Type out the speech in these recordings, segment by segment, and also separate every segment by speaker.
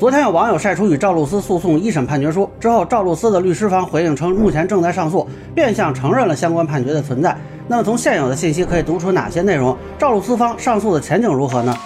Speaker 1: 昨天有网友晒出与赵露思诉讼一审判决书之后，赵露思的律师方回应称，目前正在上诉，变相承认了相关判决的存在。那么从现有的信息可以读出哪些内容？赵露思方上诉的前景如何呢？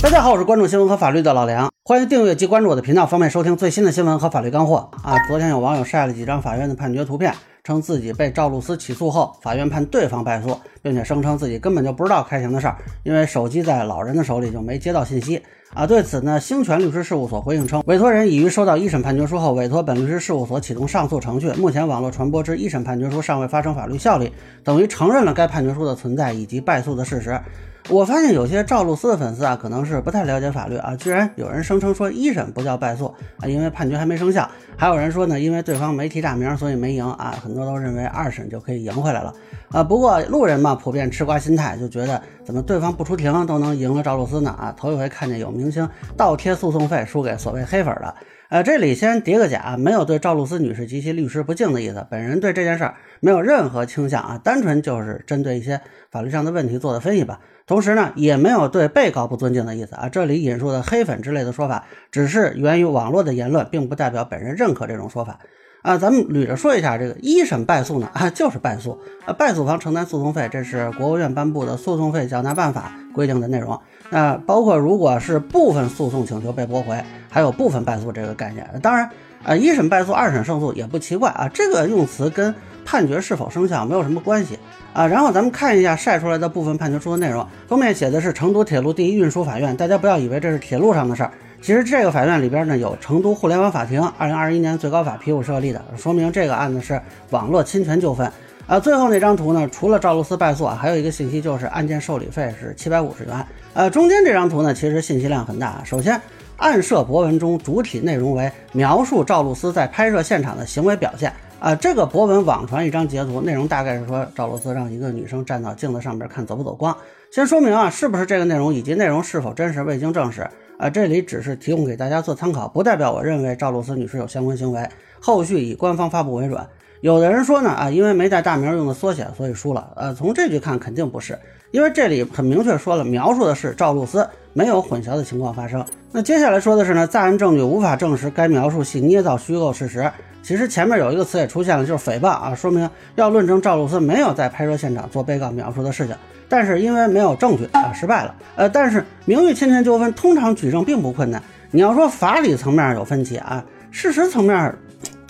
Speaker 1: 大家好，我是关注新闻和法律的老梁，欢迎订阅及关注我的频道，方便收听最新的新闻和法律干货啊！昨天有网友晒了几张法院的判决图片。称自己被赵露思起诉后，法院判对方败诉，并且声称自己根本就不知道开庭的事儿，因为手机在老人的手里就没接到信息啊。对此呢，兴全律师事务所回应称，委托人已于收到一审判决书后，委托本律师事务所启动上诉程序。目前网络传播之一审判决书尚未发生法律效力，等于承认了该判决书的存在以及败诉的事实。我发现有些赵露思的粉丝啊，可能是不太了解法律啊，居然有人声称说一审不叫败诉啊，因为判决还没生效；还有人说呢，因为对方没提大名，所以没赢啊。很多都认为二审就可以赢回来了啊。不过路人嘛，普遍吃瓜心态，就觉得怎么对方不出庭都能赢了赵露思呢？啊，头一回看见有明星倒贴诉讼费输给所谓黑粉的。呃，这里先叠个假，没有对赵露思女士及其律师不敬的意思。本人对这件事儿没有任何倾向啊，单纯就是针对一些法律上的问题做的分析吧。同时呢，也没有对被告不尊敬的意思啊。这里引述的黑粉之类的说法，只是源于网络的言论，并不代表本人认可这种说法啊。咱们捋着说一下，这个一审败诉呢啊，就是败诉啊，败诉方承担诉讼费，这是国务院颁布的诉讼费缴纳办法规定的内容。那包括如果是部分诉讼请求被驳回，还有部分败诉这个概念。当然，啊，一审败诉，二审胜诉也不奇怪啊。这个用词跟判决是否生效没有什么关系。啊，然后咱们看一下晒出来的部分判决书的内容。封面写的是成都铁路第一运输法院，大家不要以为这是铁路上的事儿。其实这个法院里边呢有成都互联网法庭，二零二一年最高法批复设立的，说明这个案子是网络侵权纠纷。啊，最后那张图呢，除了赵露思败诉啊，还有一个信息就是案件受理费是七百五十元。呃，中间这张图呢，其实信息量很大。首先，案涉博文中主体内容为描述赵露思在拍摄现场的行为表现。啊，这个博文网传一张截图，内容大概是说赵露思让一个女生站到镜子上边看走不走光。先说明啊，是不是这个内容以及内容是否真实未经证实啊，这里只是提供给大家做参考，不代表我认为赵露思女士有相关行为。后续以官方发布为准。有的人说呢，啊，因为没带大名用的缩写，所以输了。呃，从这句看肯定不是，因为这里很明确说了，描述的是赵露思，没有混淆的情况发生。那接下来说的是呢，在案证据无法证实该描述系捏造虚构事实。其实前面有一个词也出现了，就是诽谤啊，说明要论证赵露思没有在拍摄现场做被告描述的事情，但是因为没有证据啊，失败了。呃，但是名誉侵权纠纷通常举证并不困难，你要说法理层面有分歧啊，事实层面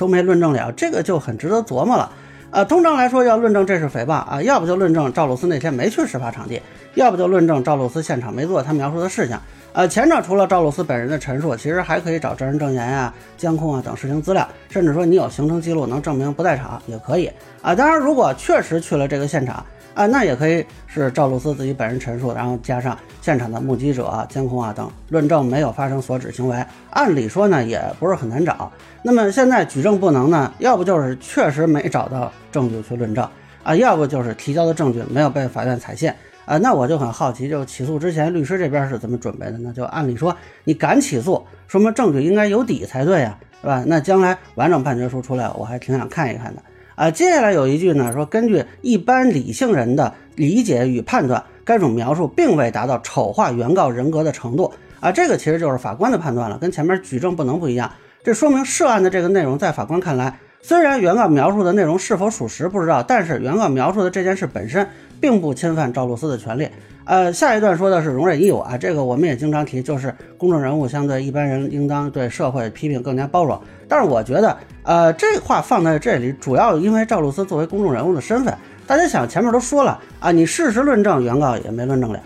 Speaker 1: 都没论证了，这个就很值得琢磨了。呃，通常来说要论证这是诽谤啊，要不就论证赵露思那天没去事发场地，要不就论证赵露思现场没做他描述的事情。呃，前者除了赵露思本人的陈述，其实还可以找证人证言呀、监控啊等视听资料，甚至说你有行程记录能证明不在场也可以啊。当然，如果确实去了这个现场啊，那也可以是赵露思自己本人陈述，然后加上现场的目击者、监控啊等，论证没有发生所指行为。按理说呢，也不是很难找。那么现在举证不能呢，要不就是确实没找到证据去论证啊，要不就是提交的证据没有被法院采信。啊，那我就很好奇，就起诉之前律师这边是怎么准备的呢？就按理说，你敢起诉，说明证据应该有底才对呀，是吧？那将来完整判决书出来，我还挺想看一看的。啊，接下来有一句呢，说根据一般理性人的理解与判断，该种描述并未达到丑化原告人格的程度。啊，这个其实就是法官的判断了，跟前面举证不能不一样。这说明涉案的这个内容，在法官看来，虽然原告描述的内容是否属实不知道，但是原告描述的这件事本身。并不侵犯赵露思的权利。呃，下一段说的是容忍义务啊，这个我们也经常提，就是公众人物相对一般人应当对社会批评更加包容。但是我觉得，呃，这话放在这里，主要因为赵露思作为公众人物的身份。大家想，前面都说了啊，你事实论证，原告也没论证了，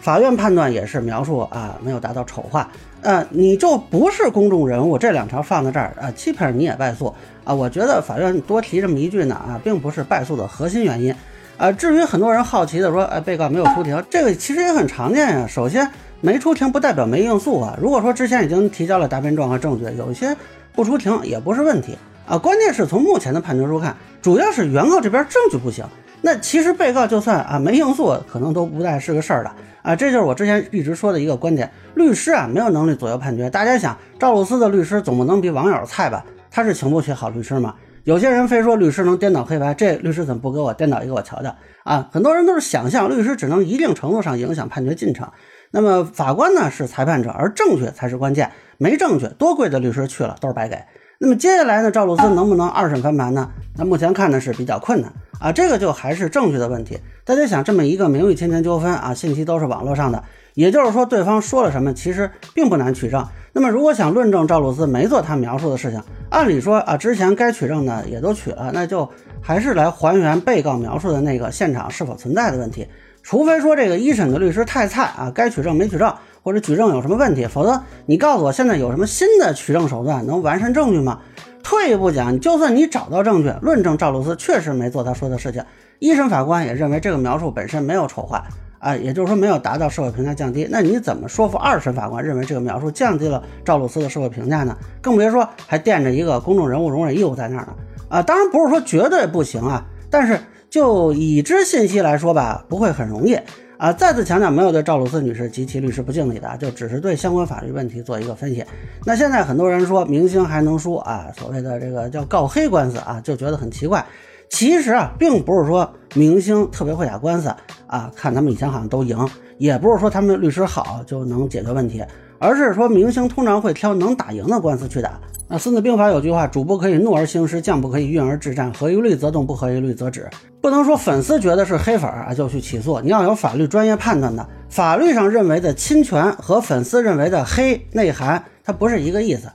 Speaker 1: 法院判断也是描述啊，没有达到丑化，呃，你就不是公众人物，这两条放在这儿啊，欺骗你也败诉啊。我觉得法院多提这么一句呢啊，并不是败诉的核心原因。啊，至于很多人好奇的说，哎，被告没有出庭，这个其实也很常见呀。首先，没出庭不代表没应诉啊。如果说之前已经提交了答辩状和证据，有一些不出庭也不是问题啊。关键是从目前的判决书看，主要是原告这边证据不行。那其实被告就算啊没应诉，可能都不再是个事儿了啊。这就是我之前一直说的一个观点：律师啊没有能力左右判决。大家想，赵露思的律师总不能比网友菜吧？他是请不起好律师吗？有些人非说律师能颠倒黑白，这律师怎么不给我颠倒一个我瞧瞧啊？很多人都是想象律师只能一定程度上影响判决进程。那么法官呢是裁判者，而证据才是关键。没证据，多贵的律师去了都是白给。那么接下来呢，赵露思能不能二审翻盘呢？那目前看呢是比较困难啊。这个就还是证据的问题。大家想，这么一个名誉侵权纠纷啊，信息都是网络上的，也就是说对方说了什么，其实并不难取证。那么如果想论证赵露思没做他描述的事情，按理说啊，之前该取证的也都取了，那就还是来还原被告描述的那个现场是否存在的问题。除非说这个一审的律师太菜啊，该取证没取证，或者举证有什么问题，否则你告诉我现在有什么新的取证手段能完善证据吗？退一步讲，就算你找到证据论证赵露思确实没做他说的事情，一审法官也认为这个描述本身没有丑化啊，也就是说没有达到社会评价降低，那你怎么说服二审法官认为这个描述降低了赵露思的社会评价呢？更别说还垫着一个公众人物容忍义务在那儿呢啊！当然不是说绝对不行啊，但是。就已知信息来说吧，不会很容易啊！再次强调，没有对赵露思女士及其律师不敬礼的，就只是对相关法律问题做一个分析。那现在很多人说明星还能输啊，所谓的这个叫告黑官司啊，就觉得很奇怪。其实啊，并不是说明星特别会打官司啊，看他们以前好像都赢，也不是说他们律师好就能解决问题，而是说明星通常会挑能打赢的官司去打。那《孙子兵法》有句话：“主不可以怒而兴师，将不可以运而制战。合于律则动，不合于律则止。”不能说粉丝觉得是黑粉啊就去起诉，你要有法律专业判断的。法律上认为的侵权和粉丝认为的黑内涵，它不是一个意思。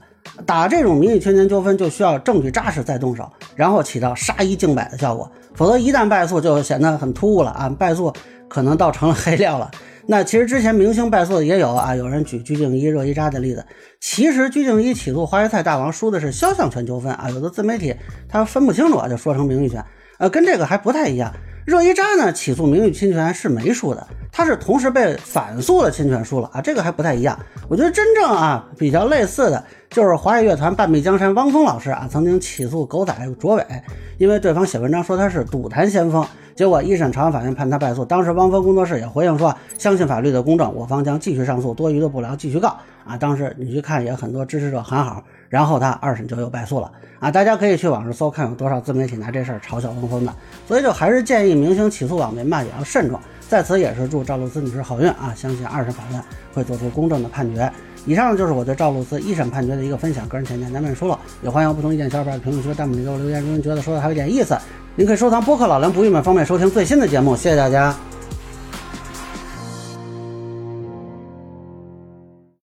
Speaker 1: 打这种名誉侵权纠纷，就需要证据扎实再动手，然后起到杀一儆百的效果。否则一旦败诉，就显得很突兀了啊！败诉可能倒成了黑料了。那其实之前明星败诉的也有啊，有人举鞠婧祎、热依扎的例子。其实鞠婧祎起诉花椰菜大王输的是肖像权纠纷啊，有的自媒体他分不清楚啊，就说成名誉权，呃，跟这个还不太一样。热依扎呢起诉名誉侵权是没输的，他是同时被反诉的侵权输了啊，这个还不太一样。我觉得真正啊比较类似的就是华语乐团半壁江山汪峰老师啊，曾经起诉狗仔卓伟，因为对方写文章说他是赌坛先锋。结果一审朝阳法院判他败诉，当时汪峰工作室也回应说，相信法律的公正，我方将继续上诉，多余的不聊继续告啊。当时你去看也很多支持者喊好，然后他二审就又败诉了啊。大家可以去网上搜看有多少自媒体拿这事儿嘲笑汪峰的，所以就还是建议明星起诉网民吧也要慎重。在此也是祝赵露思女士好运啊，相信二审法院会做出公正的判决。以上就是我对赵露思一审判决的一个分享，个人浅见难免疏漏，也欢迎不同意见小伙伴在评论区弹幕里给我留言，如果您觉得说的还有点意思。您可以收藏播客老梁不郁闷，方便收听最新的节目。谢谢大家。